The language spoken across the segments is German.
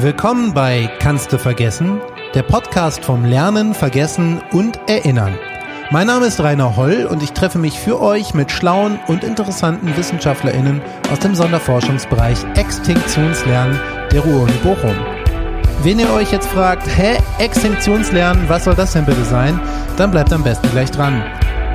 Willkommen bei Kannst du vergessen? Der Podcast vom Lernen, Vergessen und Erinnern. Mein Name ist Rainer Holl und ich treffe mich für euch mit schlauen und interessanten WissenschaftlerInnen aus dem Sonderforschungsbereich Extinktionslernen der Ruhr-Uni Bochum. Wenn ihr euch jetzt fragt, hä, Extinktionslernen, was soll das denn bitte sein? Dann bleibt am besten gleich dran.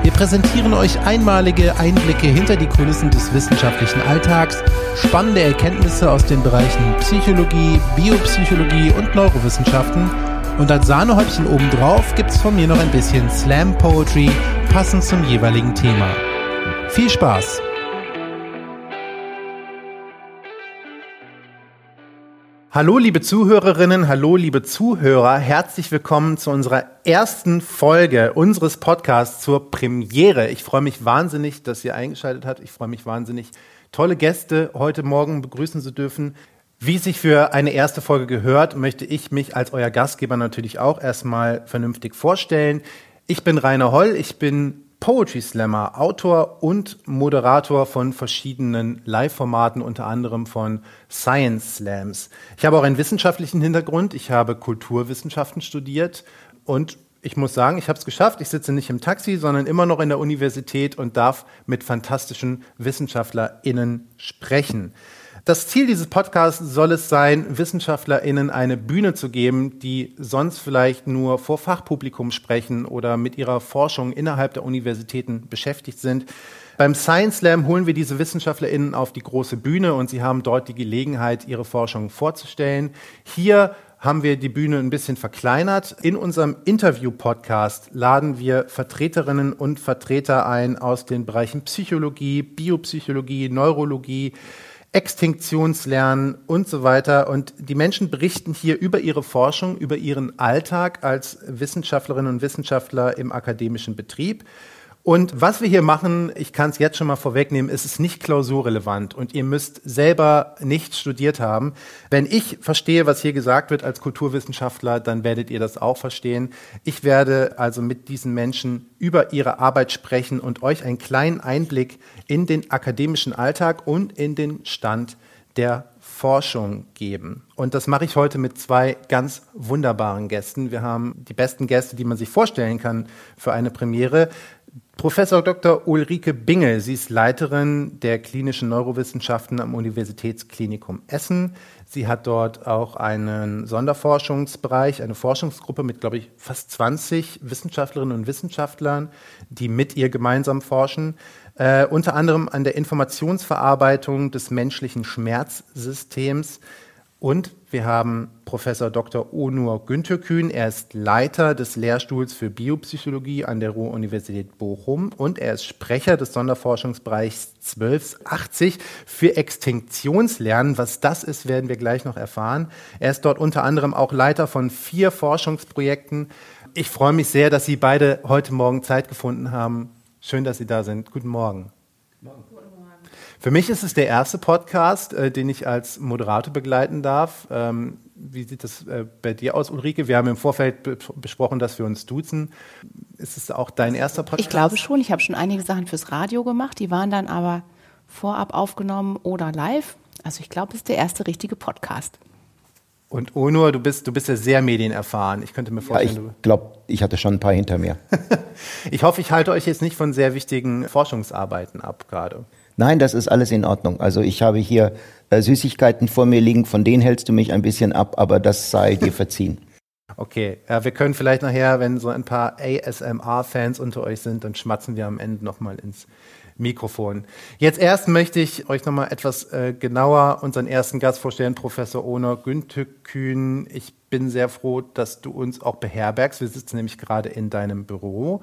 Wir präsentieren euch einmalige Einblicke hinter die Kulissen des wissenschaftlichen Alltags, spannende Erkenntnisse aus den Bereichen Psychologie, Biopsychologie und Neurowissenschaften und als Sahnehäubchen obendrauf gibt's von mir noch ein bisschen Slam Poetry, passend zum jeweiligen Thema. Viel Spaß! Hallo liebe Zuhörerinnen, hallo liebe Zuhörer, herzlich willkommen zu unserer ersten Folge unseres Podcasts zur Premiere. Ich freue mich wahnsinnig, dass ihr eingeschaltet habt. Ich freue mich wahnsinnig, tolle Gäste heute Morgen begrüßen zu dürfen. Wie es sich für eine erste Folge gehört, möchte ich mich als euer Gastgeber natürlich auch erstmal vernünftig vorstellen. Ich bin Rainer Holl, ich bin Poetry Slammer, Autor und Moderator von verschiedenen Live-Formaten, unter anderem von Science Slams. Ich habe auch einen wissenschaftlichen Hintergrund. Ich habe Kulturwissenschaften studiert und ich muss sagen, ich habe es geschafft. Ich sitze nicht im Taxi, sondern immer noch in der Universität und darf mit fantastischen WissenschaftlerInnen sprechen. Das Ziel dieses Podcasts soll es sein, WissenschaftlerInnen eine Bühne zu geben, die sonst vielleicht nur vor Fachpublikum sprechen oder mit ihrer Forschung innerhalb der Universitäten beschäftigt sind. Beim Science Slam holen wir diese WissenschaftlerInnen auf die große Bühne und sie haben dort die Gelegenheit, ihre Forschung vorzustellen. Hier haben wir die Bühne ein bisschen verkleinert. In unserem Interview-Podcast laden wir Vertreterinnen und Vertreter ein aus den Bereichen Psychologie, Biopsychologie, Neurologie, Extinktionslernen und so weiter. Und die Menschen berichten hier über ihre Forschung, über ihren Alltag als Wissenschaftlerinnen und Wissenschaftler im akademischen Betrieb. Und was wir hier machen, ich kann es jetzt schon mal vorwegnehmen, ist es nicht klausurrelevant und ihr müsst selber nicht studiert haben. Wenn ich verstehe, was hier gesagt wird als Kulturwissenschaftler, dann werdet ihr das auch verstehen. Ich werde also mit diesen Menschen über ihre Arbeit sprechen und euch einen kleinen Einblick in den akademischen Alltag und in den Stand der Forschung geben. Und das mache ich heute mit zwei ganz wunderbaren Gästen. Wir haben die besten Gäste, die man sich vorstellen kann für eine Premiere. Professor Dr. Ulrike Bingel, sie ist Leiterin der klinischen Neurowissenschaften am Universitätsklinikum Essen. Sie hat dort auch einen Sonderforschungsbereich, eine Forschungsgruppe mit, glaube ich, fast 20 Wissenschaftlerinnen und Wissenschaftlern, die mit ihr gemeinsam forschen. Äh, unter anderem an der Informationsverarbeitung des menschlichen Schmerzsystems. Und wir haben Professor Dr. Onur Günterkühn. Er ist Leiter des Lehrstuhls für Biopsychologie an der Ruhr-Universität Bochum und er ist Sprecher des Sonderforschungsbereichs 1280 für Extinktionslernen. Was das ist, werden wir gleich noch erfahren. Er ist dort unter anderem auch Leiter von vier Forschungsprojekten. Ich freue mich sehr, dass Sie beide heute Morgen Zeit gefunden haben. Schön, dass Sie da sind. Guten. Morgen. Für mich ist es der erste Podcast, äh, den ich als Moderator begleiten darf. Ähm, wie sieht das äh, bei dir aus, Ulrike? Wir haben im Vorfeld be besprochen, dass wir uns duzen. Ist es auch dein erster Podcast? Ich glaube schon. Ich habe schon einige Sachen fürs Radio gemacht. Die waren dann aber vorab aufgenommen oder live. Also ich glaube, es ist der erste richtige Podcast. Und Onur, du bist, du bist ja sehr medienerfahren. Ich könnte mir vorstellen, ja, ich glaube, ich hatte schon ein paar hinter mir. ich hoffe, ich halte euch jetzt nicht von sehr wichtigen Forschungsarbeiten ab gerade. Nein, das ist alles in Ordnung. Also ich habe hier äh, Süßigkeiten vor mir liegen, von denen hältst du mich ein bisschen ab, aber das sei dir verziehen. Okay, ja, wir können vielleicht nachher, wenn so ein paar ASMR-Fans unter euch sind, dann schmatzen wir am Ende nochmal ins Mikrofon. Jetzt erst möchte ich euch nochmal etwas äh, genauer unseren ersten Gast vorstellen, Professor Onur Güntükün. Ich bin sehr froh, dass du uns auch beherbergst. Wir sitzen nämlich gerade in deinem Büro.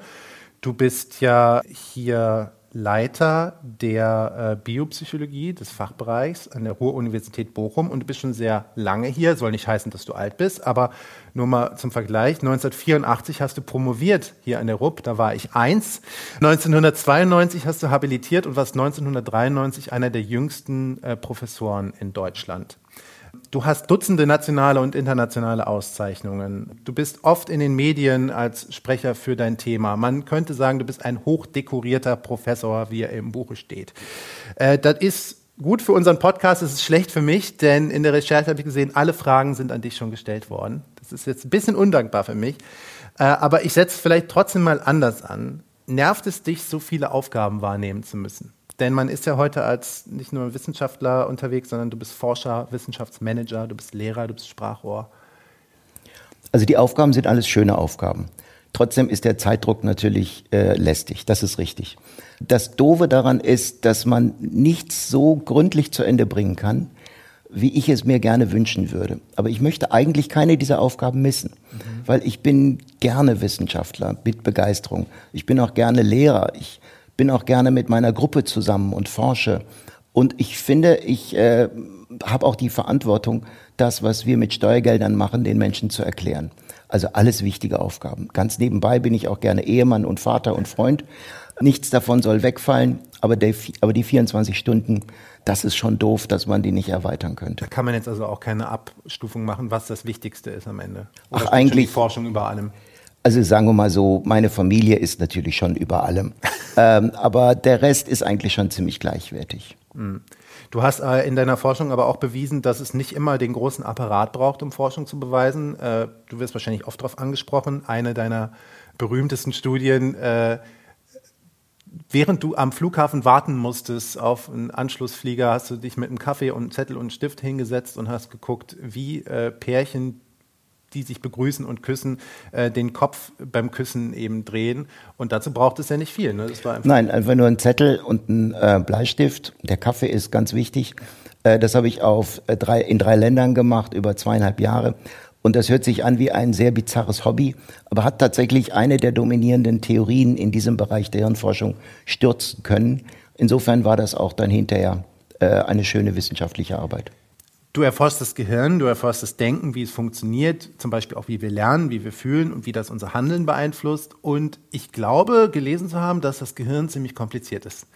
Du bist ja hier Leiter der äh, Biopsychologie des Fachbereichs an der Ruhr-Universität Bochum und du bist schon sehr lange hier. Soll nicht heißen, dass du alt bist, aber nur mal zum Vergleich. 1984 hast du promoviert hier an der RUB, da war ich eins. 1992 hast du habilitiert und warst 1993 einer der jüngsten äh, Professoren in Deutschland. Du hast Dutzende nationale und internationale Auszeichnungen. Du bist oft in den Medien als Sprecher für dein Thema. Man könnte sagen, du bist ein hochdekorierter Professor, wie er im Buche steht. Äh, das ist gut für unseren Podcast, es ist schlecht für mich, denn in der Recherche habe ich gesehen, alle Fragen sind an dich schon gestellt worden. Das ist jetzt ein bisschen undankbar für mich. Äh, aber ich setze vielleicht trotzdem mal anders an. Nervt es dich, so viele Aufgaben wahrnehmen zu müssen? Denn man ist ja heute als nicht nur Wissenschaftler unterwegs, sondern du bist Forscher, Wissenschaftsmanager, du bist Lehrer, du bist Sprachrohr. Also die Aufgaben sind alles schöne Aufgaben. Trotzdem ist der Zeitdruck natürlich äh, lästig, das ist richtig. Das Doofe daran ist, dass man nichts so gründlich zu Ende bringen kann, wie ich es mir gerne wünschen würde. Aber ich möchte eigentlich keine dieser Aufgaben missen, mhm. weil ich bin gerne Wissenschaftler mit Begeisterung. Ich bin auch gerne Lehrer. Ich bin auch gerne mit meiner Gruppe zusammen und forsche. Und ich finde, ich äh, habe auch die Verantwortung, das, was wir mit Steuergeldern machen, den Menschen zu erklären. Also alles wichtige Aufgaben. Ganz nebenbei bin ich auch gerne Ehemann und Vater und Freund. Nichts davon soll wegfallen, aber, der, aber die 24 Stunden, das ist schon doof, dass man die nicht erweitern könnte. Da kann man jetzt also auch keine Abstufung machen, was das Wichtigste ist am Ende. Oder Ach, eigentlich die Forschung über allem. Also sagen wir mal so, meine Familie ist natürlich schon über allem, ähm, aber der Rest ist eigentlich schon ziemlich gleichwertig. Mhm. Du hast äh, in deiner Forschung aber auch bewiesen, dass es nicht immer den großen Apparat braucht, um Forschung zu beweisen. Äh, du wirst wahrscheinlich oft darauf angesprochen. Eine deiner berühmtesten Studien, äh, während du am Flughafen warten musstest auf einen Anschlussflieger, hast du dich mit einem Kaffee und einem Zettel und einem Stift hingesetzt und hast geguckt, wie äh, Pärchen die sich begrüßen und küssen, äh, den Kopf beim Küssen eben drehen. Und dazu braucht es ja nicht viel. Ne? Einfach Nein, einfach nur ein Zettel und ein äh, Bleistift. Der Kaffee ist ganz wichtig. Äh, das habe ich auf, äh, drei, in drei Ländern gemacht, über zweieinhalb Jahre. Und das hört sich an wie ein sehr bizarres Hobby, aber hat tatsächlich eine der dominierenden Theorien in diesem Bereich der Hirnforschung stürzen können. Insofern war das auch dann hinterher äh, eine schöne wissenschaftliche Arbeit. Du erforschst das Gehirn, du erforschst das Denken, wie es funktioniert, zum Beispiel auch, wie wir lernen, wie wir fühlen und wie das unser Handeln beeinflusst. Und ich glaube, gelesen zu haben, dass das Gehirn ziemlich kompliziert ist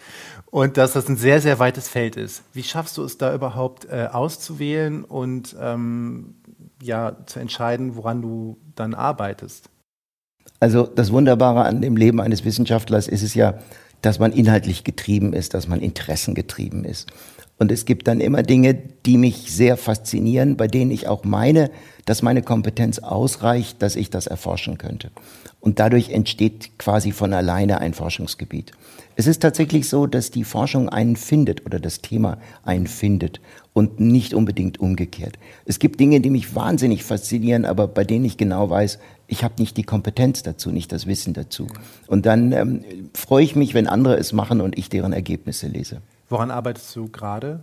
und dass das ein sehr, sehr weites Feld ist. Wie schaffst du es da überhaupt äh, auszuwählen und ähm, ja, zu entscheiden, woran du dann arbeitest? Also das Wunderbare an dem Leben eines Wissenschaftlers ist es ja, dass man inhaltlich getrieben ist, dass man interessengetrieben ist. Und es gibt dann immer Dinge, die mich sehr faszinieren, bei denen ich auch meine, dass meine Kompetenz ausreicht, dass ich das erforschen könnte. Und dadurch entsteht quasi von alleine ein Forschungsgebiet. Es ist tatsächlich so, dass die Forschung einen findet oder das Thema einen findet und nicht unbedingt umgekehrt. Es gibt Dinge, die mich wahnsinnig faszinieren, aber bei denen ich genau weiß, ich habe nicht die Kompetenz dazu, nicht das Wissen dazu. Und dann ähm, freue ich mich, wenn andere es machen und ich deren Ergebnisse lese. Woran arbeitest du gerade?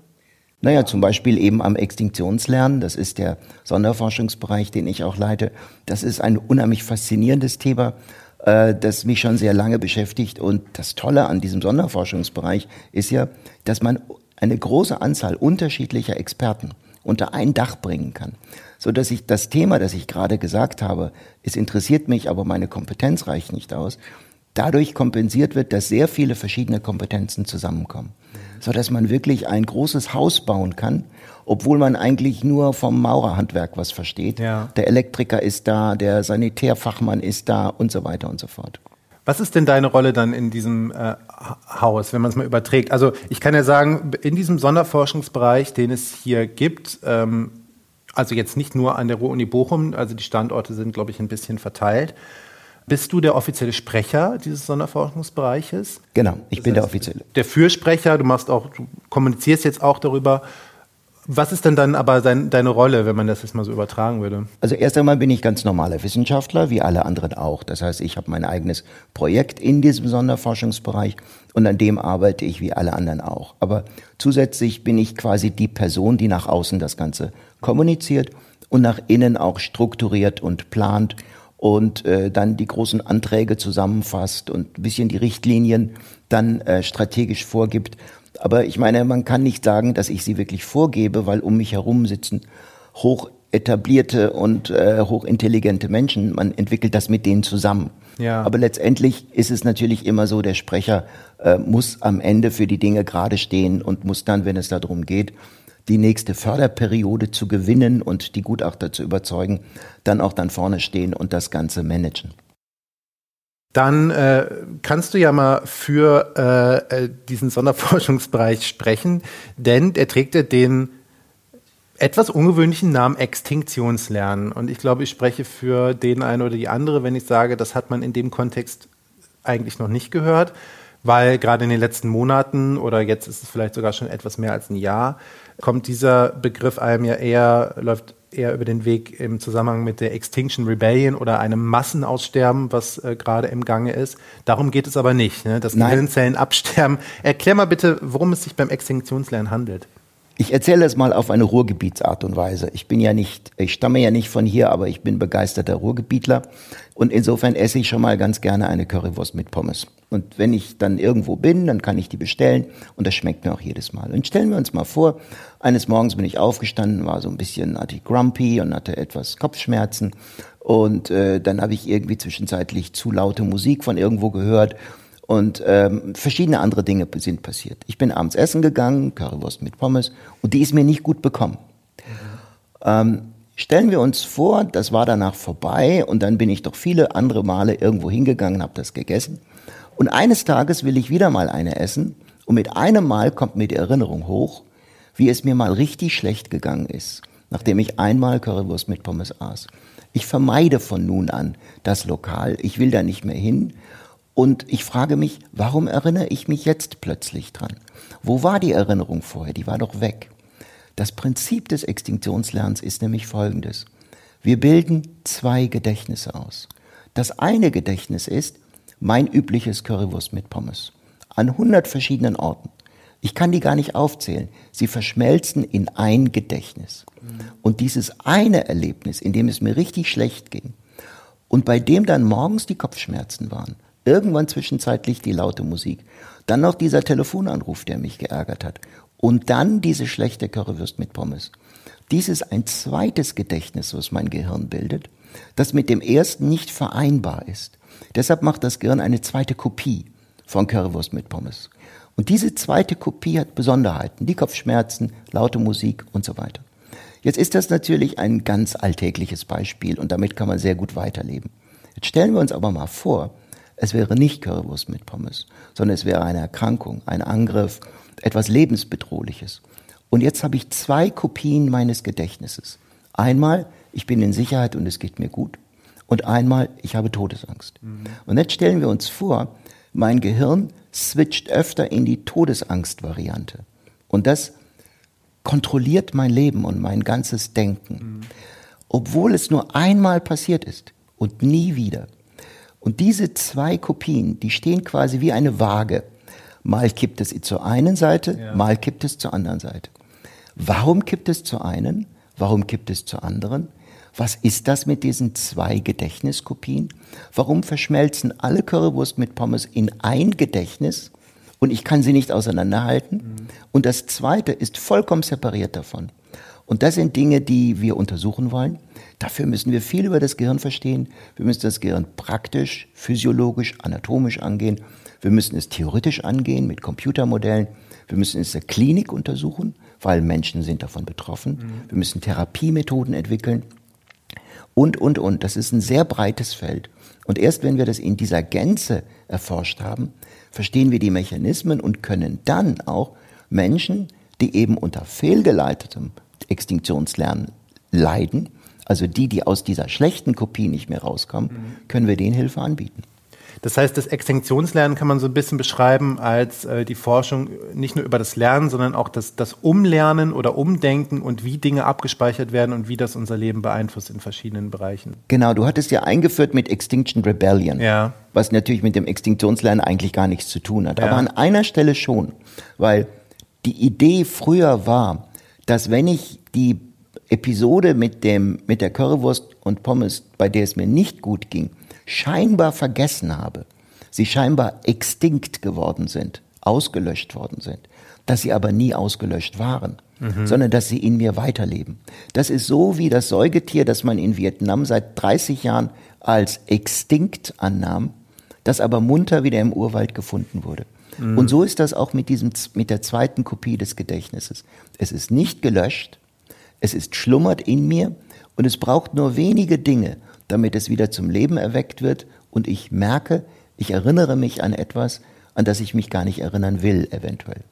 Naja, zum Beispiel eben am Extinktionslernen. Das ist der Sonderforschungsbereich, den ich auch leite. Das ist ein unheimlich faszinierendes Thema, äh, das mich schon sehr lange beschäftigt. Und das Tolle an diesem Sonderforschungsbereich ist ja, dass man eine große Anzahl unterschiedlicher Experten unter ein Dach bringen kann. So dass ich das Thema, das ich gerade gesagt habe, es interessiert mich, aber meine Kompetenz reicht nicht aus, dadurch kompensiert wird, dass sehr viele verschiedene Kompetenzen zusammenkommen so dass man wirklich ein großes Haus bauen kann, obwohl man eigentlich nur vom Maurerhandwerk was versteht. Ja. Der Elektriker ist da, der Sanitärfachmann ist da und so weiter und so fort. Was ist denn deine Rolle dann in diesem äh, Haus, wenn man es mal überträgt? Also ich kann ja sagen, in diesem Sonderforschungsbereich, den es hier gibt, ähm, also jetzt nicht nur an der Ruhr-Uni Bochum, also die Standorte sind, glaube ich, ein bisschen verteilt, bist du der offizielle Sprecher dieses Sonderforschungsbereiches? Genau, ich das bin der offizielle. Der Fürsprecher, du machst auch, du kommunizierst jetzt auch darüber. Was ist denn dann aber dein, deine Rolle, wenn man das jetzt mal so übertragen würde? Also erst einmal bin ich ganz normaler Wissenschaftler, wie alle anderen auch. Das heißt, ich habe mein eigenes Projekt in diesem Sonderforschungsbereich und an dem arbeite ich wie alle anderen auch. Aber zusätzlich bin ich quasi die Person, die nach außen das Ganze kommuniziert und nach innen auch strukturiert und plant und äh, dann die großen Anträge zusammenfasst und ein bisschen die Richtlinien dann äh, strategisch vorgibt. Aber ich meine, man kann nicht sagen, dass ich sie wirklich vorgebe, weil um mich herum sitzen hoch etablierte und äh, hochintelligente Menschen. Man entwickelt das mit denen zusammen. Ja. Aber letztendlich ist es natürlich immer so, der Sprecher äh, muss am Ende für die Dinge gerade stehen und muss dann, wenn es darum geht, die nächste Förderperiode zu gewinnen und die Gutachter zu überzeugen, dann auch dann vorne stehen und das Ganze managen. Dann äh, kannst du ja mal für äh, äh diesen Sonderforschungsbereich sprechen, denn er trägt ja den etwas ungewöhnlichen Namen Extinktionslernen. Und ich glaube, ich spreche für den einen oder die andere, wenn ich sage, das hat man in dem Kontext eigentlich noch nicht gehört, weil gerade in den letzten Monaten oder jetzt ist es vielleicht sogar schon etwas mehr als ein Jahr, kommt dieser Begriff einem ja eher, läuft eher über den Weg im Zusammenhang mit der Extinction Rebellion oder einem Massenaussterben, was äh, gerade im Gange ist. Darum geht es aber nicht, ne? dass Gehirnzellen absterben. Erklär mal bitte, worum es sich beim Extinktionslernen handelt. Ich erzähle es mal auf eine Ruhrgebietsart und Weise. Ich bin ja nicht, ich stamme ja nicht von hier, aber ich bin begeisterter Ruhrgebietler und insofern esse ich schon mal ganz gerne eine Currywurst mit Pommes. Und wenn ich dann irgendwo bin, dann kann ich die bestellen und das schmeckt mir auch jedes Mal. Und stellen wir uns mal vor, eines Morgens bin ich aufgestanden, war so ein bisschen hatte ich grumpy und hatte etwas Kopfschmerzen und äh, dann habe ich irgendwie zwischenzeitlich zu laute Musik von irgendwo gehört und ähm, verschiedene andere Dinge sind passiert. Ich bin abends essen gegangen, Currywurst mit Pommes, und die ist mir nicht gut bekommen. Ähm, stellen wir uns vor, das war danach vorbei und dann bin ich doch viele andere Male irgendwo hingegangen, habe das gegessen. Und eines Tages will ich wieder mal eine essen und mit einem Mal kommt mir die Erinnerung hoch, wie es mir mal richtig schlecht gegangen ist, nachdem ich einmal Currywurst mit Pommes aß. Ich vermeide von nun an das Lokal. Ich will da nicht mehr hin. Und ich frage mich, warum erinnere ich mich jetzt plötzlich dran? Wo war die Erinnerung vorher? Die war doch weg. Das Prinzip des Extinktionslernens ist nämlich folgendes. Wir bilden zwei Gedächtnisse aus. Das eine Gedächtnis ist mein übliches Currywurst mit Pommes. An 100 verschiedenen Orten. Ich kann die gar nicht aufzählen. Sie verschmelzen in ein Gedächtnis. Und dieses eine Erlebnis, in dem es mir richtig schlecht ging und bei dem dann morgens die Kopfschmerzen waren, Irgendwann zwischenzeitlich die laute Musik. Dann noch dieser Telefonanruf, der mich geärgert hat. Und dann diese schlechte Currywurst mit Pommes. Dies ist ein zweites Gedächtnis, was mein Gehirn bildet, das mit dem ersten nicht vereinbar ist. Deshalb macht das Gehirn eine zweite Kopie von Currywurst mit Pommes. Und diese zweite Kopie hat Besonderheiten, die Kopfschmerzen, laute Musik und so weiter. Jetzt ist das natürlich ein ganz alltägliches Beispiel und damit kann man sehr gut weiterleben. Jetzt stellen wir uns aber mal vor, es wäre nicht Currywurst mit Pommes, sondern es wäre eine Erkrankung, ein Angriff, etwas lebensbedrohliches. Und jetzt habe ich zwei Kopien meines Gedächtnisses. Einmal, ich bin in Sicherheit und es geht mir gut. Und einmal, ich habe Todesangst. Mhm. Und jetzt stellen wir uns vor, mein Gehirn switcht öfter in die Todesangst-Variante. Und das kontrolliert mein Leben und mein ganzes Denken. Mhm. Obwohl es nur einmal passiert ist und nie wieder. Und diese zwei Kopien, die stehen quasi wie eine Waage. Mal kippt es zur einen Seite, ja. mal kippt es zur anderen Seite. Warum kippt es zur einen? Warum kippt es zur anderen? Was ist das mit diesen zwei Gedächtniskopien? Warum verschmelzen alle Currywurst mit Pommes in ein Gedächtnis und ich kann sie nicht auseinanderhalten? Mhm. Und das zweite ist vollkommen separiert davon. Und das sind Dinge, die wir untersuchen wollen. Dafür müssen wir viel über das Gehirn verstehen. Wir müssen das Gehirn praktisch, physiologisch, anatomisch angehen. Wir müssen es theoretisch angehen mit Computermodellen. Wir müssen es in der Klinik untersuchen, weil Menschen sind davon betroffen. Mhm. Wir müssen Therapiemethoden entwickeln. Und, und, und. Das ist ein sehr breites Feld. Und erst wenn wir das in dieser Gänze erforscht haben, verstehen wir die Mechanismen und können dann auch Menschen, die eben unter fehlgeleitetem Extinktionslernen leiden, also die, die aus dieser schlechten Kopie nicht mehr rauskommen, mhm. können wir denen Hilfe anbieten. Das heißt, das Extinktionslernen kann man so ein bisschen beschreiben als äh, die Forschung nicht nur über das Lernen, sondern auch das, das Umlernen oder Umdenken und wie Dinge abgespeichert werden und wie das unser Leben beeinflusst in verschiedenen Bereichen. Genau, du hattest ja eingeführt mit Extinction Rebellion, ja. was natürlich mit dem Extinktionslernen eigentlich gar nichts zu tun hat. Ja. Aber an einer Stelle schon, weil die Idee früher war, dass wenn ich die Episode mit dem, mit der Currywurst und Pommes, bei der es mir nicht gut ging, scheinbar vergessen habe, sie scheinbar extinkt geworden sind, ausgelöscht worden sind, dass sie aber nie ausgelöscht waren, mhm. sondern dass sie in mir weiterleben. Das ist so wie das Säugetier, das man in Vietnam seit 30 Jahren als extinkt annahm, das aber munter wieder im Urwald gefunden wurde. Mhm. Und so ist das auch mit diesem, mit der zweiten Kopie des Gedächtnisses. Es ist nicht gelöscht, es ist schlummert in mir und es braucht nur wenige Dinge, damit es wieder zum Leben erweckt wird und ich merke, Ich erinnere mich an etwas, an das ich mich gar nicht erinnern will, eventuell.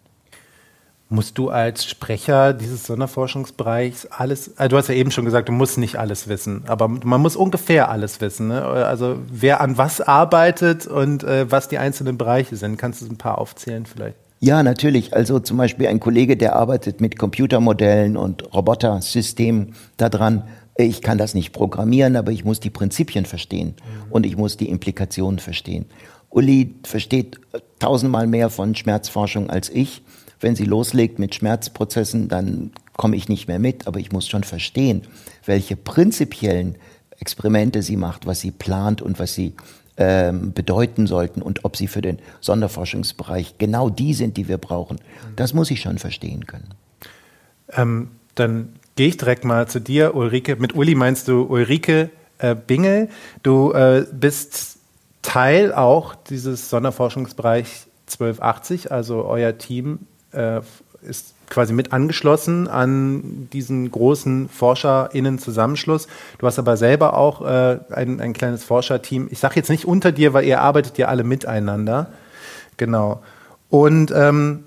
Musst du als Sprecher dieses Sonderforschungsbereichs alles, also du hast ja eben schon gesagt, du musst nicht alles wissen, aber man muss ungefähr alles wissen. Ne? Also wer an was arbeitet und äh, was die einzelnen Bereiche sind. Kannst du ein paar aufzählen vielleicht? Ja, natürlich. Also zum Beispiel ein Kollege, der arbeitet mit Computermodellen und Robotersystemen daran. Ich kann das nicht programmieren, aber ich muss die Prinzipien verstehen mhm. und ich muss die Implikationen verstehen. Uli versteht tausendmal mehr von Schmerzforschung als ich wenn sie loslegt mit Schmerzprozessen, dann komme ich nicht mehr mit, aber ich muss schon verstehen, welche prinzipiellen Experimente sie macht, was sie plant und was sie ähm, bedeuten sollten und ob sie für den Sonderforschungsbereich genau die sind, die wir brauchen. Das muss ich schon verstehen können. Ähm, dann gehe ich direkt mal zu dir, Ulrike. Mit Uli meinst du Ulrike äh, Bingel. Du äh, bist Teil auch dieses Sonderforschungsbereich 1280, also euer Team äh, ist quasi mit angeschlossen an diesen großen ForscherInnen-Zusammenschluss. Du hast aber selber auch äh, ein, ein kleines Forscherteam. Ich sage jetzt nicht unter dir, weil ihr arbeitet ja alle miteinander. Genau. Und ähm,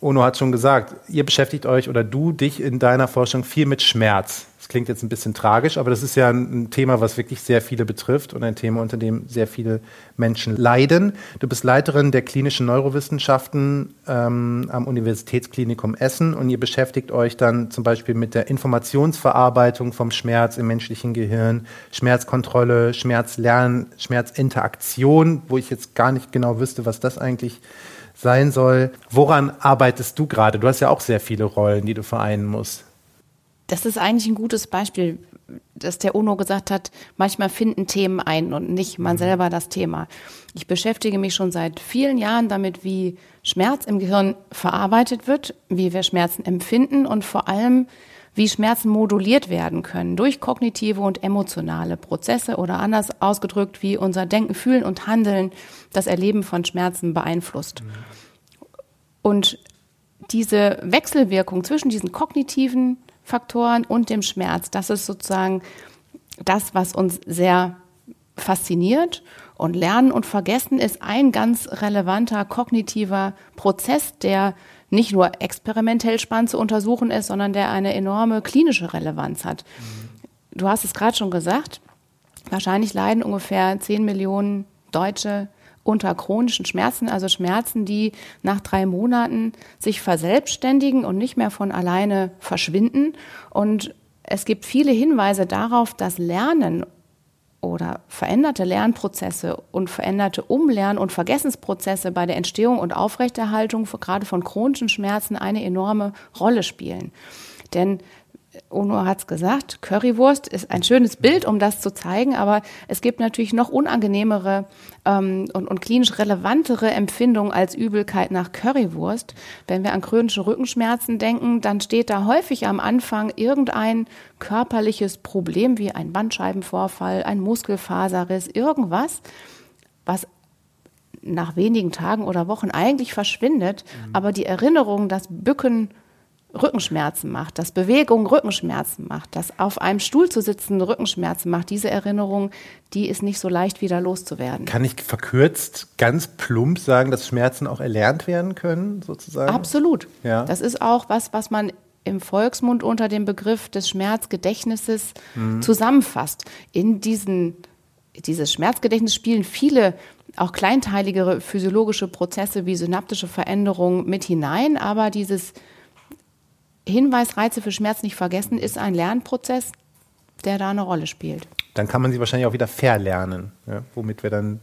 Ono hat schon gesagt, ihr beschäftigt euch oder du dich in deiner Forschung viel mit Schmerz. Das klingt jetzt ein bisschen tragisch, aber das ist ja ein Thema, was wirklich sehr viele betrifft und ein Thema, unter dem sehr viele Menschen leiden. Du bist Leiterin der klinischen Neurowissenschaften ähm, am Universitätsklinikum Essen und ihr beschäftigt euch dann zum Beispiel mit der Informationsverarbeitung vom Schmerz im menschlichen Gehirn, Schmerzkontrolle, Schmerzlernen, Schmerzinteraktion, wo ich jetzt gar nicht genau wüsste, was das eigentlich sein soll. Woran arbeitest du gerade? Du hast ja auch sehr viele Rollen, die du vereinen musst. Das ist eigentlich ein gutes Beispiel, dass der UNO gesagt hat, manchmal finden Themen ein und nicht man mhm. selber das Thema. Ich beschäftige mich schon seit vielen Jahren damit, wie Schmerz im Gehirn verarbeitet wird, wie wir Schmerzen empfinden und vor allem, wie Schmerzen moduliert werden können durch kognitive und emotionale Prozesse oder anders ausgedrückt, wie unser Denken, Fühlen und Handeln das Erleben von Schmerzen beeinflusst. Und diese Wechselwirkung zwischen diesen kognitiven Faktoren und dem Schmerz. Das ist sozusagen das, was uns sehr fasziniert. Und Lernen und Vergessen ist ein ganz relevanter kognitiver Prozess, der nicht nur experimentell spannend zu untersuchen ist, sondern der eine enorme klinische Relevanz hat. Du hast es gerade schon gesagt, wahrscheinlich leiden ungefähr 10 Millionen Deutsche unter chronischen Schmerzen, also Schmerzen, die nach drei Monaten sich verselbstständigen und nicht mehr von alleine verschwinden. Und es gibt viele Hinweise darauf, dass Lernen oder veränderte Lernprozesse und veränderte Umlern- und Vergessensprozesse bei der Entstehung und Aufrechterhaltung gerade von chronischen Schmerzen eine enorme Rolle spielen. Denn Ono hat es gesagt, Currywurst ist ein schönes Bild, um das zu zeigen, aber es gibt natürlich noch unangenehmere ähm, und, und klinisch relevantere Empfindungen als Übelkeit nach Currywurst. Wenn wir an chronische Rückenschmerzen denken, dann steht da häufig am Anfang irgendein körperliches Problem wie ein Bandscheibenvorfall, ein Muskelfaserriss, irgendwas, was nach wenigen Tagen oder Wochen eigentlich verschwindet, mhm. aber die Erinnerung, dass Bücken Rückenschmerzen macht, dass Bewegung Rückenschmerzen macht, dass auf einem Stuhl zu sitzen Rückenschmerzen macht, diese Erinnerung, die ist nicht so leicht wieder loszuwerden. Kann ich verkürzt ganz plump sagen, dass Schmerzen auch erlernt werden können, sozusagen? Absolut. Ja. Das ist auch was, was man im Volksmund unter dem Begriff des Schmerzgedächtnisses mhm. zusammenfasst. In diesen, dieses Schmerzgedächtnis spielen viele auch kleinteiligere physiologische Prozesse wie synaptische Veränderungen mit hinein, aber dieses Hinweisreize für Schmerz nicht vergessen ist ein Lernprozess, der da eine Rolle spielt. Dann kann man sie wahrscheinlich auch wieder verlernen, ja, womit wir dann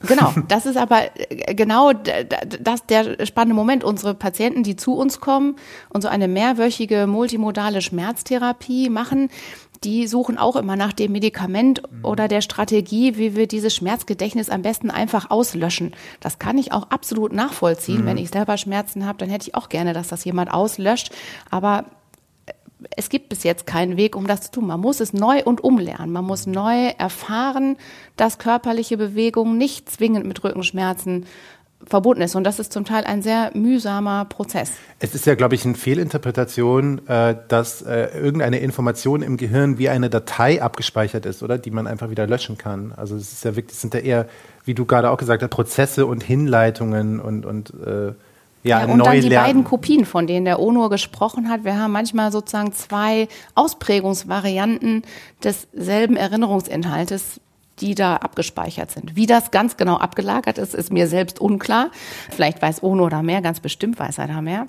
Genau, das ist aber äh, genau das der spannende Moment. Unsere Patienten, die zu uns kommen und so eine mehrwöchige multimodale Schmerztherapie machen, die suchen auch immer nach dem Medikament oder der Strategie, wie wir dieses Schmerzgedächtnis am besten einfach auslöschen. Das kann ich auch absolut nachvollziehen. Mhm. Wenn ich selber Schmerzen habe, dann hätte ich auch gerne, dass das jemand auslöscht. Aber äh, es gibt bis jetzt keinen Weg, um das zu tun. Man muss es neu und umlernen. Man muss neu erfahren, dass körperliche Bewegung nicht zwingend mit Rückenschmerzen verbunden ist. Und das ist zum Teil ein sehr mühsamer Prozess. Es ist ja, glaube ich, eine Fehlinterpretation, äh, dass äh, irgendeine Information im Gehirn wie eine Datei abgespeichert ist, oder? Die man einfach wieder löschen kann. Also es ist ja wirklich, sind ja eher, wie du gerade auch gesagt hast, Prozesse und Hinleitungen und, und äh, ja, ja, und dann die Lernen. beiden Kopien, von denen der Onur gesprochen hat. Wir haben manchmal sozusagen zwei Ausprägungsvarianten desselben Erinnerungsinhaltes die da abgespeichert sind. Wie das ganz genau abgelagert ist, ist mir selbst unklar. Vielleicht weiß Ono da mehr, ganz bestimmt weiß er da mehr.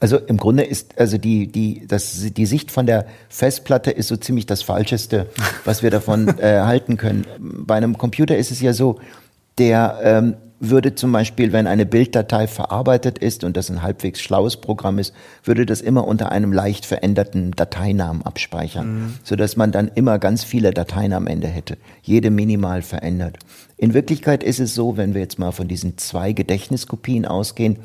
Also im Grunde ist also die die das die Sicht von der Festplatte ist so ziemlich das Falscheste, was wir davon äh, halten können. Bei einem Computer ist es ja so, der ähm, würde zum Beispiel, wenn eine Bilddatei verarbeitet ist und das ein halbwegs schlaues Programm ist, würde das immer unter einem leicht veränderten Dateinamen abspeichern, mhm. so dass man dann immer ganz viele Dateien am Ende hätte, jede minimal verändert. In Wirklichkeit ist es so, wenn wir jetzt mal von diesen zwei Gedächtniskopien ausgehen,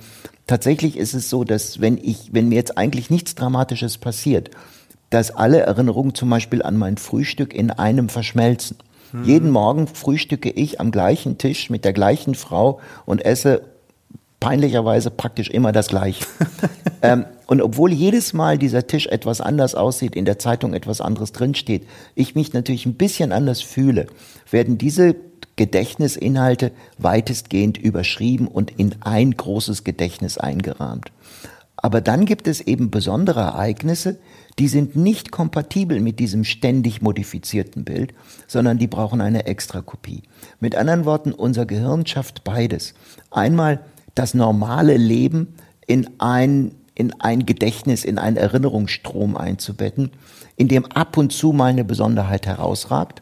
tatsächlich ist es so, dass wenn ich, wenn mir jetzt eigentlich nichts Dramatisches passiert, dass alle Erinnerungen zum Beispiel an mein Frühstück in einem verschmelzen. Jeden Morgen frühstücke ich am gleichen Tisch mit der gleichen Frau und esse peinlicherweise praktisch immer das Gleiche. ähm, und obwohl jedes Mal dieser Tisch etwas anders aussieht, in der Zeitung etwas anderes drinsteht, ich mich natürlich ein bisschen anders fühle, werden diese Gedächtnisinhalte weitestgehend überschrieben und in ein großes Gedächtnis eingerahmt. Aber dann gibt es eben besondere Ereignisse, die sind nicht kompatibel mit diesem ständig modifizierten Bild, sondern die brauchen eine Extrakopie. Mit anderen Worten, unser Gehirn schafft beides. Einmal das normale Leben in ein, in ein Gedächtnis, in einen Erinnerungsstrom einzubetten, in dem ab und zu mal eine Besonderheit herausragt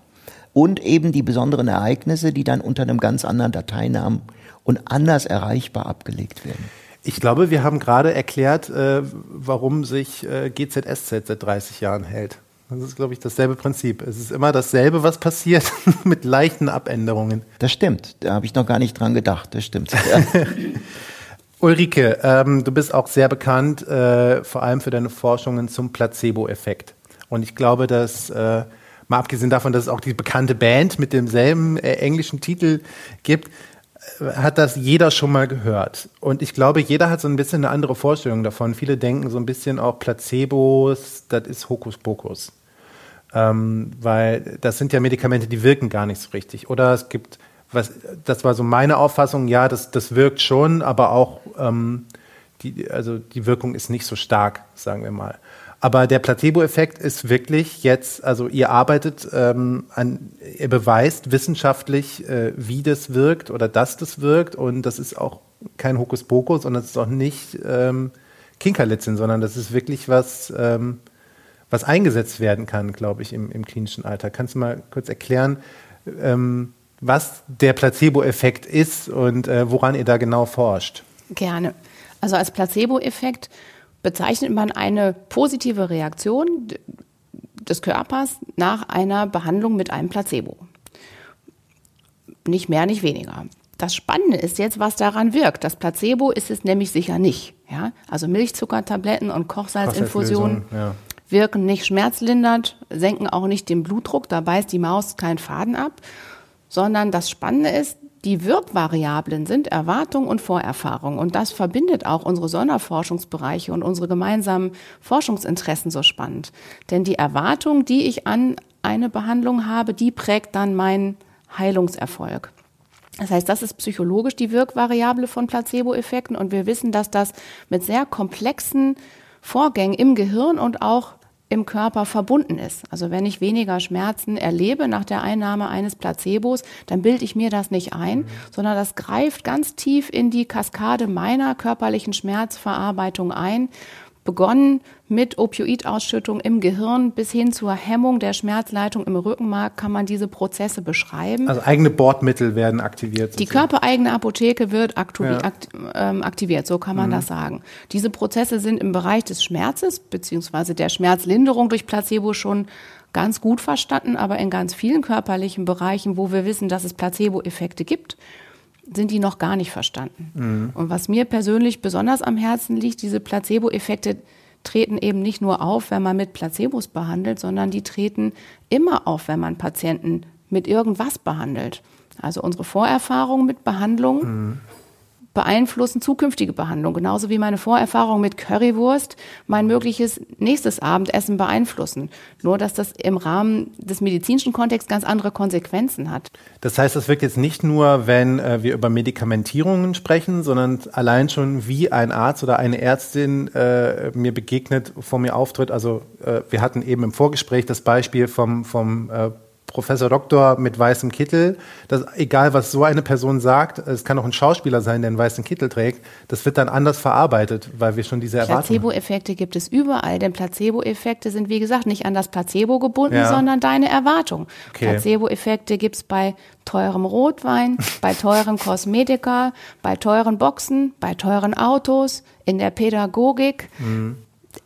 und eben die besonderen Ereignisse, die dann unter einem ganz anderen Dateinamen und anders erreichbar abgelegt werden. Ich glaube, wir haben gerade erklärt, äh, warum sich äh, GZSZ seit 30 Jahren hält. Das ist, glaube ich, dasselbe Prinzip. Es ist immer dasselbe, was passiert, mit leichten Abänderungen. Das stimmt. Da habe ich noch gar nicht dran gedacht. Das stimmt. Ja. Ulrike, ähm, du bist auch sehr bekannt, äh, vor allem für deine Forschungen zum Placebo-Effekt. Und ich glaube, dass, äh, mal abgesehen davon, dass es auch die bekannte Band mit demselben äh, englischen Titel gibt, hat das jeder schon mal gehört. Und ich glaube, jeder hat so ein bisschen eine andere Vorstellung davon. Viele denken so ein bisschen auch Placebos, das ist Hokuspokus. Ähm, weil das sind ja Medikamente, die wirken gar nicht so richtig. Oder es gibt, was, das war so meine Auffassung, ja, das, das wirkt schon, aber auch ähm, die, also die Wirkung ist nicht so stark, sagen wir mal. Aber der Placebo-Effekt ist wirklich jetzt, also ihr arbeitet ähm, an, ihr beweist wissenschaftlich, äh, wie das wirkt oder dass das wirkt. Und das ist auch kein Hokuspokus sondern das ist auch nicht ähm, Kinkerlitzin, sondern das ist wirklich was, ähm, was eingesetzt werden kann, glaube ich, im, im klinischen Alter. Kannst du mal kurz erklären, ähm, was der Placebo-Effekt ist und äh, woran ihr da genau forscht? Gerne. Also als Placebo-Effekt bezeichnet man eine positive Reaktion des Körpers nach einer Behandlung mit einem Placebo. Nicht mehr, nicht weniger. Das Spannende ist jetzt, was daran wirkt. Das Placebo ist es nämlich sicher nicht. Ja? Also Milchzuckertabletten und Kochsalzinfusionen ja. wirken nicht schmerzlindernd, senken auch nicht den Blutdruck, da beißt die Maus keinen Faden ab, sondern das Spannende ist, die Wirkvariablen sind Erwartung und Vorerfahrung. Und das verbindet auch unsere Sonderforschungsbereiche und unsere gemeinsamen Forschungsinteressen so spannend. Denn die Erwartung, die ich an eine Behandlung habe, die prägt dann meinen Heilungserfolg. Das heißt, das ist psychologisch die Wirkvariable von Placebo-Effekten und wir wissen, dass das mit sehr komplexen Vorgängen im Gehirn und auch im Körper verbunden ist. Also wenn ich weniger Schmerzen erlebe nach der Einnahme eines Placebos, dann bilde ich mir das nicht ein, mhm. sondern das greift ganz tief in die Kaskade meiner körperlichen Schmerzverarbeitung ein begonnen mit Opioidausschüttung im Gehirn bis hin zur Hemmung der Schmerzleitung im Rückenmark kann man diese Prozesse beschreiben. Also eigene Bordmittel werden aktiviert. Die körpereigene Apotheke wird ja. Ähm, aktiviert, so kann man mhm. das sagen. Diese Prozesse sind im Bereich des Schmerzes beziehungsweise der Schmerzlinderung durch Placebo schon ganz gut verstanden, aber in ganz vielen körperlichen Bereichen, wo wir wissen, dass es Placebo-Effekte gibt, sind die noch gar nicht verstanden. Mhm. Und was mir persönlich besonders am Herzen liegt, diese Placebo-Effekte treten eben nicht nur auf, wenn man mit Placebos behandelt, sondern die treten immer auf, wenn man Patienten mit irgendwas behandelt. Also unsere Vorerfahrung mit Behandlung mhm. Beeinflussen zukünftige Behandlungen, genauso wie meine Vorerfahrung mit Currywurst mein mögliches nächstes Abendessen beeinflussen. Nur, dass das im Rahmen des medizinischen Kontexts ganz andere Konsequenzen hat. Das heißt, das wirkt jetzt nicht nur, wenn äh, wir über Medikamentierungen sprechen, sondern allein schon, wie ein Arzt oder eine Ärztin äh, mir begegnet, vor mir auftritt. Also äh, wir hatten eben im Vorgespräch das Beispiel vom, vom äh, Professor Doktor mit weißem Kittel, dass, egal was so eine Person sagt, es kann auch ein Schauspieler sein, der einen weißen Kittel trägt, das wird dann anders verarbeitet, weil wir schon diese Erwartungen Placebo-Effekte gibt es überall, denn Placebo-Effekte sind, wie gesagt, nicht an das Placebo gebunden, ja. sondern deine Erwartung. Okay. Placebo-Effekte gibt es bei teurem Rotwein, bei teuren Kosmetika, bei teuren Boxen, bei teuren Autos, in der Pädagogik. Mhm.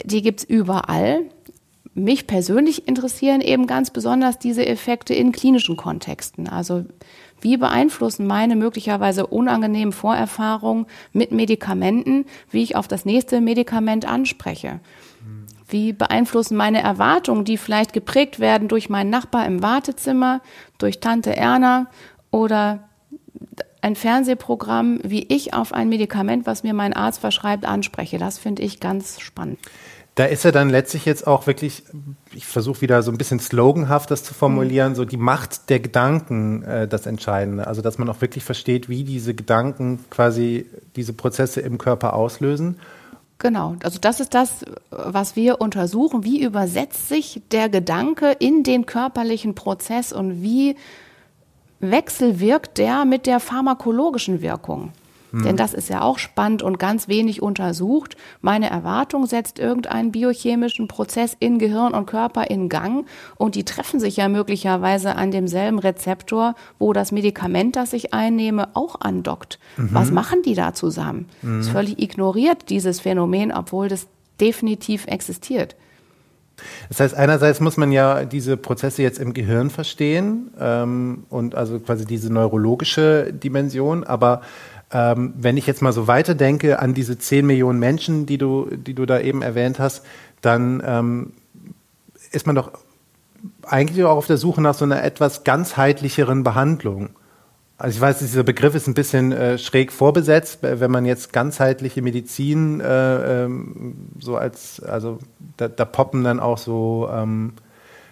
Die gibt es überall mich persönlich interessieren eben ganz besonders diese Effekte in klinischen Kontexten. Also wie beeinflussen meine möglicherweise unangenehmen Vorerfahrungen mit Medikamenten, wie ich auf das nächste Medikament anspreche? Wie beeinflussen meine Erwartungen, die vielleicht geprägt werden durch meinen Nachbar im Wartezimmer, durch Tante Erna oder ein Fernsehprogramm, wie ich auf ein Medikament, was mir mein Arzt verschreibt, anspreche? Das finde ich ganz spannend. Da ist er dann letztlich jetzt auch wirklich, ich versuche wieder so ein bisschen sloganhaft das zu formulieren, mhm. so die Macht der Gedanken äh, das Entscheidende. Also dass man auch wirklich versteht, wie diese Gedanken quasi diese Prozesse im Körper auslösen. Genau, also das ist das, was wir untersuchen. Wie übersetzt sich der Gedanke in den körperlichen Prozess und wie wechselwirkt der mit der pharmakologischen Wirkung? Mhm. Denn das ist ja auch spannend und ganz wenig untersucht. Meine Erwartung setzt irgendeinen biochemischen Prozess in Gehirn und Körper in Gang und die treffen sich ja möglicherweise an demselben Rezeptor, wo das Medikament, das ich einnehme, auch andockt. Mhm. Was machen die da zusammen? Mhm. Ist völlig ignoriert, dieses Phänomen, obwohl das definitiv existiert. Das heißt, einerseits muss man ja diese Prozesse jetzt im Gehirn verstehen ähm, und also quasi diese neurologische Dimension, aber ähm, wenn ich jetzt mal so weiterdenke an diese 10 Millionen Menschen, die du, die du da eben erwähnt hast, dann ähm, ist man doch eigentlich auch auf der Suche nach so einer etwas ganzheitlicheren Behandlung. Also ich weiß, dieser Begriff ist ein bisschen äh, schräg vorbesetzt, wenn man jetzt ganzheitliche Medizin äh, ähm, so als, also da, da, poppen dann auch so ähm,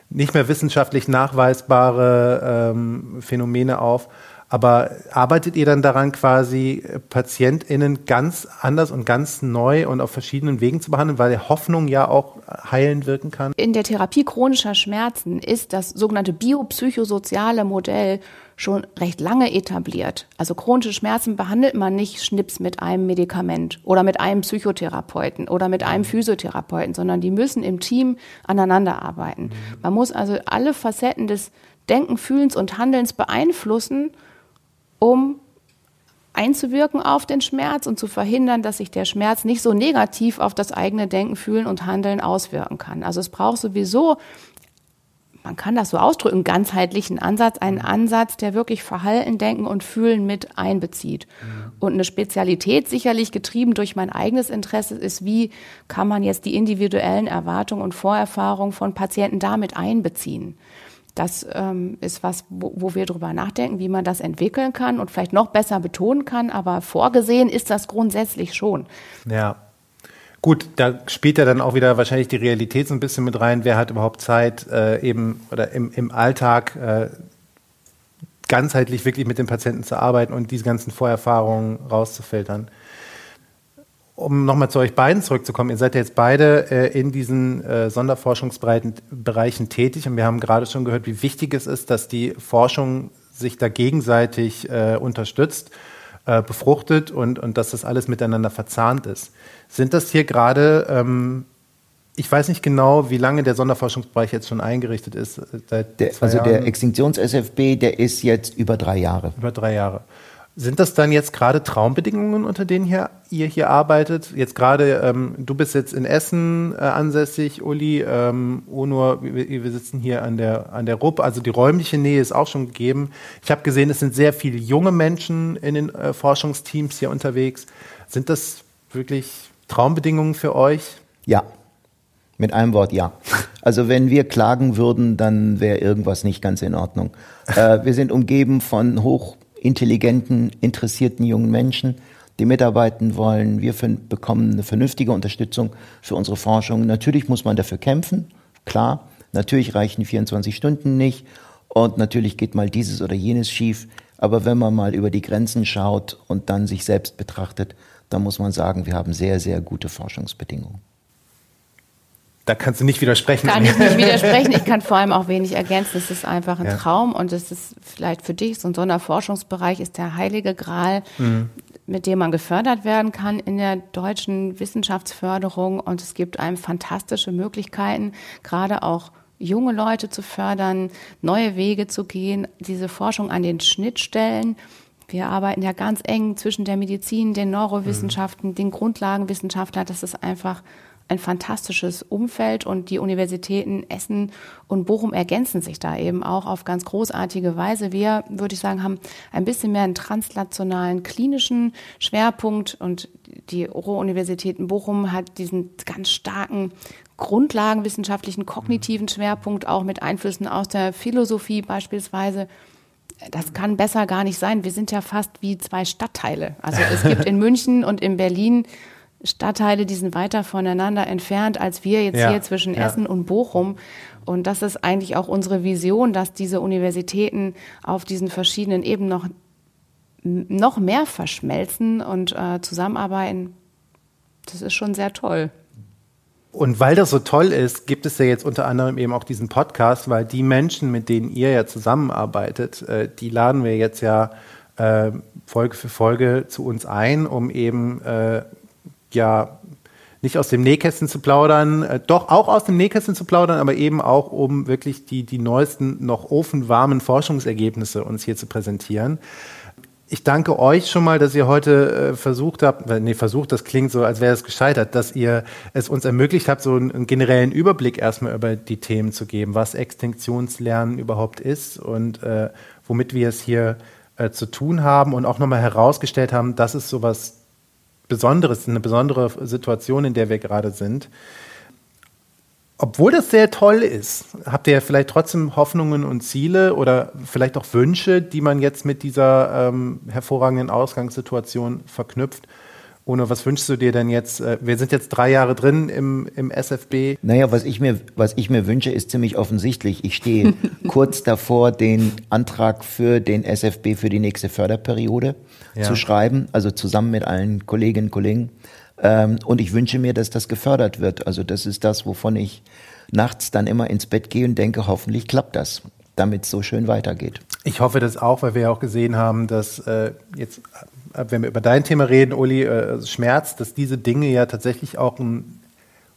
nicht mehr wissenschaftlich nachweisbare ähm, Phänomene auf. Aber arbeitet ihr dann daran, quasi PatientInnen ganz anders und ganz neu und auf verschiedenen Wegen zu behandeln, weil Hoffnung ja auch heilend wirken kann? In der Therapie chronischer Schmerzen ist das sogenannte biopsychosoziale Modell schon recht lange etabliert. Also chronische Schmerzen behandelt man nicht schnips mit einem Medikament oder mit einem Psychotherapeuten oder mit einem Physiotherapeuten, sondern die müssen im Team aneinander arbeiten. Mhm. Man muss also alle Facetten des Denken, Fühlens und Handelns beeinflussen um einzuwirken auf den Schmerz und zu verhindern, dass sich der Schmerz nicht so negativ auf das eigene Denken, Fühlen und Handeln auswirken kann. Also es braucht sowieso, man kann das so ausdrücken, ganzheitlichen Ansatz, einen Ansatz, der wirklich Verhalten, Denken und Fühlen mit einbezieht. Mhm. Und eine Spezialität sicherlich getrieben durch mein eigenes Interesse ist, wie kann man jetzt die individuellen Erwartungen und Vorerfahrungen von Patienten damit einbeziehen. Das ähm, ist was, wo, wo wir drüber nachdenken, wie man das entwickeln kann und vielleicht noch besser betonen kann. Aber vorgesehen ist das grundsätzlich schon. Ja. Gut, da spielt ja dann auch wieder wahrscheinlich die Realität so ein bisschen mit rein. Wer hat überhaupt Zeit, äh, eben oder im, im Alltag äh, ganzheitlich wirklich mit dem Patienten zu arbeiten und diese ganzen Vorerfahrungen rauszufiltern? Um nochmal zu euch beiden zurückzukommen, ihr seid ja jetzt beide äh, in diesen äh, Sonderforschungsbereichen tätig und wir haben gerade schon gehört, wie wichtig es ist, dass die Forschung sich da gegenseitig äh, unterstützt, äh, befruchtet und, und dass das alles miteinander verzahnt ist. Sind das hier gerade, ähm, ich weiß nicht genau, wie lange der Sonderforschungsbereich jetzt schon eingerichtet ist. Äh, der, also Jahren. der Extinktions-SFB, der ist jetzt über drei Jahre. Über drei Jahre. Sind das dann jetzt gerade Traumbedingungen, unter denen hier, ihr hier arbeitet? Jetzt gerade, ähm, du bist jetzt in Essen äh, ansässig, Uli, ähm, Onur, wir, wir, sitzen hier an der, an der RUP, also die räumliche Nähe ist auch schon gegeben. Ich habe gesehen, es sind sehr viele junge Menschen in den äh, Forschungsteams hier unterwegs. Sind das wirklich Traumbedingungen für euch? Ja, mit einem Wort ja. Also wenn wir klagen würden, dann wäre irgendwas nicht ganz in Ordnung. Äh, wir sind umgeben von hoch intelligenten, interessierten jungen Menschen, die mitarbeiten wollen. Wir bekommen eine vernünftige Unterstützung für unsere Forschung. Natürlich muss man dafür kämpfen, klar. Natürlich reichen 24 Stunden nicht und natürlich geht mal dieses oder jenes schief. Aber wenn man mal über die Grenzen schaut und dann sich selbst betrachtet, dann muss man sagen, wir haben sehr, sehr gute Forschungsbedingungen. Da kannst du nicht widersprechen. Kann ich nicht widersprechen. Ich kann vor allem auch wenig ergänzen. Es ist einfach ein ja. Traum und es ist vielleicht für dich so ein Sonderforschungsbereich ist der heilige Gral, mhm. mit dem man gefördert werden kann in der deutschen Wissenschaftsförderung und es gibt einem fantastische Möglichkeiten, gerade auch junge Leute zu fördern, neue Wege zu gehen, diese Forschung an den Schnittstellen. Wir arbeiten ja ganz eng zwischen der Medizin, den Neurowissenschaften, mhm. den Grundlagenwissenschaftlern. Das ist einfach ein fantastisches Umfeld und die Universitäten Essen und Bochum ergänzen sich da eben auch auf ganz großartige Weise. Wir, würde ich sagen, haben ein bisschen mehr einen translationalen klinischen Schwerpunkt und die Ruhr-Universität in Bochum hat diesen ganz starken grundlagenwissenschaftlichen kognitiven Schwerpunkt auch mit Einflüssen aus der Philosophie beispielsweise das kann besser gar nicht sein. Wir sind ja fast wie zwei Stadtteile. Also es gibt in München und in Berlin Stadtteile, die sind weiter voneinander entfernt als wir jetzt ja, hier zwischen ja. Essen und Bochum. Und das ist eigentlich auch unsere Vision, dass diese Universitäten auf diesen verschiedenen Ebenen noch, noch mehr verschmelzen und äh, zusammenarbeiten. Das ist schon sehr toll. Und weil das so toll ist, gibt es ja jetzt unter anderem eben auch diesen Podcast, weil die Menschen, mit denen ihr ja zusammenarbeitet, äh, die laden wir jetzt ja äh, Folge für Folge zu uns ein, um eben äh, ja nicht aus dem Nähkästchen zu plaudern, äh, doch auch aus dem Nähkästchen zu plaudern, aber eben auch, um wirklich die, die neuesten, noch ofenwarmen Forschungsergebnisse uns hier zu präsentieren. Ich danke euch schon mal, dass ihr heute äh, versucht habt, nee, versucht, das klingt so, als wäre es gescheitert, dass ihr es uns ermöglicht habt, so einen, einen, generellen Überblick erstmal über die Themen zu geben, was Extinktionslernen überhaupt ist und äh, womit wir es hier äh, zu tun haben und auch nochmal herausgestellt haben, dass es sowas Besonderes, eine besondere Situation, in der wir gerade sind. Obwohl das sehr toll ist, habt ihr vielleicht trotzdem Hoffnungen und Ziele oder vielleicht auch Wünsche, die man jetzt mit dieser ähm, hervorragenden Ausgangssituation verknüpft? Ono, was wünschst du dir denn jetzt? Äh, wir sind jetzt drei Jahre drin im, im SFB. Naja, was ich, mir, was ich mir wünsche, ist ziemlich offensichtlich. Ich stehe kurz davor, den Antrag für den SFB für die nächste Förderperiode ja. zu schreiben, also zusammen mit allen Kolleginnen und Kollegen. Ähm, und ich wünsche mir, dass das gefördert wird. Also das ist das, wovon ich nachts dann immer ins Bett gehe und denke, hoffentlich klappt das, damit es so schön weitergeht. Ich hoffe das auch, weil wir ja auch gesehen haben, dass äh, jetzt äh, wenn wir über dein Thema reden, Uli, äh, Schmerz, dass diese Dinge ja tatsächlich auch einen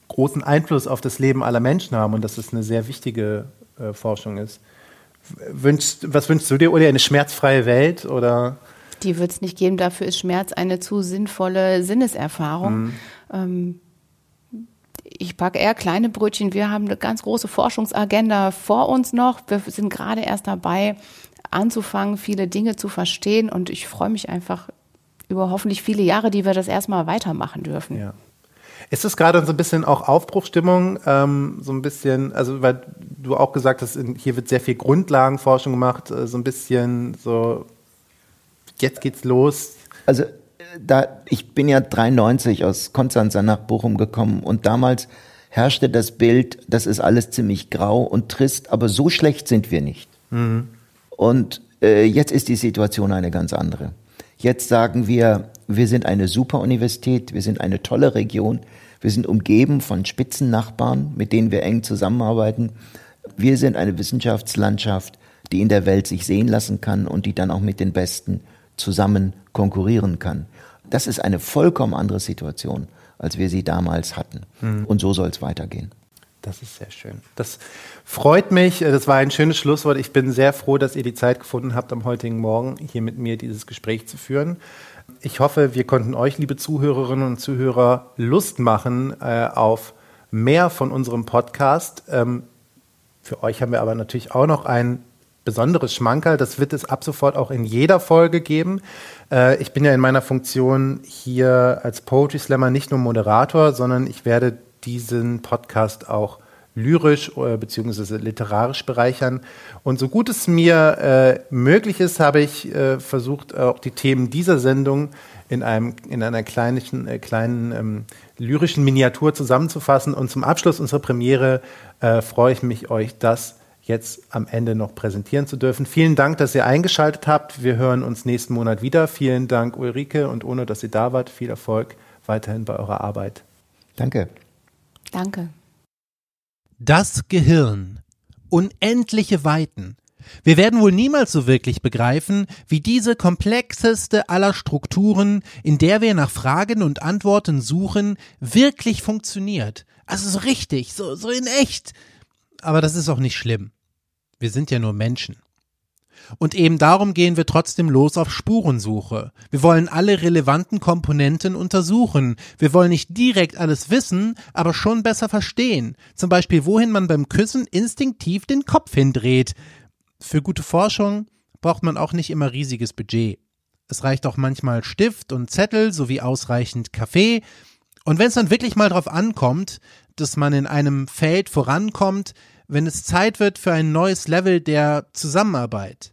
großen Einfluss auf das Leben aller Menschen haben und dass es eine sehr wichtige äh, Forschung ist. Wünschst, was wünschst du dir, Uli? Eine schmerzfreie Welt oder? Die wird es nicht geben. Dafür ist Schmerz eine zu sinnvolle Sinneserfahrung. Mhm. Ähm, ich packe eher kleine Brötchen. Wir haben eine ganz große Forschungsagenda vor uns noch. Wir sind gerade erst dabei, anzufangen, viele Dinge zu verstehen. Und ich freue mich einfach über hoffentlich viele Jahre, die wir das erstmal weitermachen dürfen. Ja. Ist es gerade so ein bisschen auch Aufbruchstimmung, ähm, so ein bisschen, also weil du auch gesagt hast, hier wird sehr viel Grundlagenforschung gemacht, äh, so ein bisschen so, jetzt geht's los. Also da, ich bin ja 93 aus Konstanz nach Bochum gekommen und damals herrschte das Bild, das ist alles ziemlich grau und trist, aber so schlecht sind wir nicht. Mhm. Und äh, jetzt ist die Situation eine ganz andere. Jetzt sagen wir, wir sind eine super Universität, wir sind eine tolle Region, wir sind umgeben von Spitzennachbarn, mit denen wir eng zusammenarbeiten. Wir sind eine Wissenschaftslandschaft, die in der Welt sich sehen lassen kann und die dann auch mit den Besten zusammen konkurrieren kann. Das ist eine vollkommen andere Situation, als wir sie damals hatten. Mhm. Und so soll es weitergehen. Das ist sehr schön. Das freut mich. Das war ein schönes Schlusswort. Ich bin sehr froh, dass ihr die Zeit gefunden habt, am heutigen Morgen hier mit mir dieses Gespräch zu führen. Ich hoffe, wir konnten euch, liebe Zuhörerinnen und Zuhörer, Lust machen äh, auf mehr von unserem Podcast. Ähm, für euch haben wir aber natürlich auch noch ein besonderes Schmankerl. Das wird es ab sofort auch in jeder Folge geben. Äh, ich bin ja in meiner Funktion hier als Poetry Slammer nicht nur Moderator, sondern ich werde diesen Podcast auch lyrisch äh, bzw. literarisch bereichern. Und so gut es mir äh, möglich ist, habe ich äh, versucht, auch die Themen dieser Sendung in einem in einer kleinen äh, kleinen ähm, lyrischen Miniatur zusammenzufassen. Und zum Abschluss unserer Premiere äh, freue ich mich, euch das jetzt am Ende noch präsentieren zu dürfen. Vielen Dank, dass ihr eingeschaltet habt. Wir hören uns nächsten Monat wieder. Vielen Dank, Ulrike, und ohne dass ihr da wart, viel Erfolg weiterhin bei eurer Arbeit. Danke. Danke. Das Gehirn. Unendliche Weiten. Wir werden wohl niemals so wirklich begreifen, wie diese komplexeste aller Strukturen, in der wir nach Fragen und Antworten suchen, wirklich funktioniert. Also so richtig, so, so in echt. Aber das ist auch nicht schlimm. Wir sind ja nur Menschen. Und eben darum gehen wir trotzdem los auf Spurensuche. Wir wollen alle relevanten Komponenten untersuchen. Wir wollen nicht direkt alles wissen, aber schon besser verstehen. Zum Beispiel, wohin man beim Küssen instinktiv den Kopf hindreht. Für gute Forschung braucht man auch nicht immer riesiges Budget. Es reicht auch manchmal Stift und Zettel sowie ausreichend Kaffee. Und wenn es dann wirklich mal drauf ankommt, dass man in einem Feld vorankommt, wenn es Zeit wird für ein neues Level der Zusammenarbeit,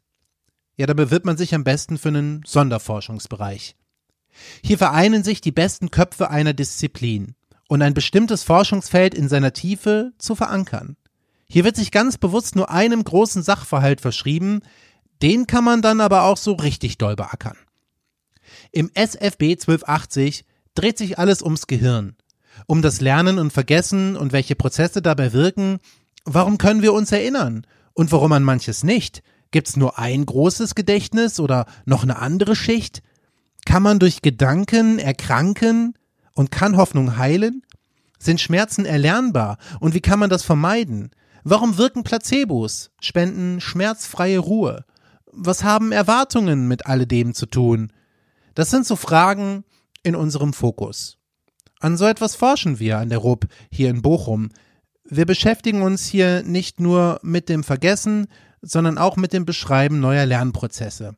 ja, da bewirbt man sich am besten für einen Sonderforschungsbereich. Hier vereinen sich die besten Köpfe einer Disziplin und ein bestimmtes Forschungsfeld in seiner Tiefe zu verankern. Hier wird sich ganz bewusst nur einem großen Sachverhalt verschrieben, den kann man dann aber auch so richtig doll beackern. Im SFB 1280 dreht sich alles ums Gehirn, um das Lernen und Vergessen und welche Prozesse dabei wirken, warum können wir uns erinnern und warum an manches nicht, Gibt's nur ein großes Gedächtnis oder noch eine andere Schicht? Kann man durch Gedanken erkranken und kann Hoffnung heilen? Sind Schmerzen erlernbar und wie kann man das vermeiden? Warum wirken Placebos, spenden schmerzfreie Ruhe? Was haben Erwartungen mit alledem zu tun? Das sind so Fragen in unserem Fokus. An so etwas forschen wir an der RUB hier in Bochum. Wir beschäftigen uns hier nicht nur mit dem Vergessen, sondern auch mit dem Beschreiben neuer Lernprozesse.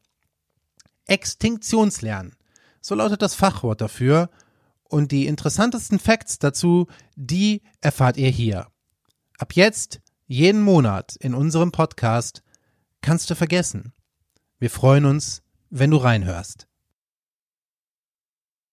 Extinktionslernen, so lautet das Fachwort dafür, und die interessantesten Facts dazu, die erfahrt ihr hier. Ab jetzt, jeden Monat in unserem Podcast, kannst du vergessen. Wir freuen uns, wenn du reinhörst.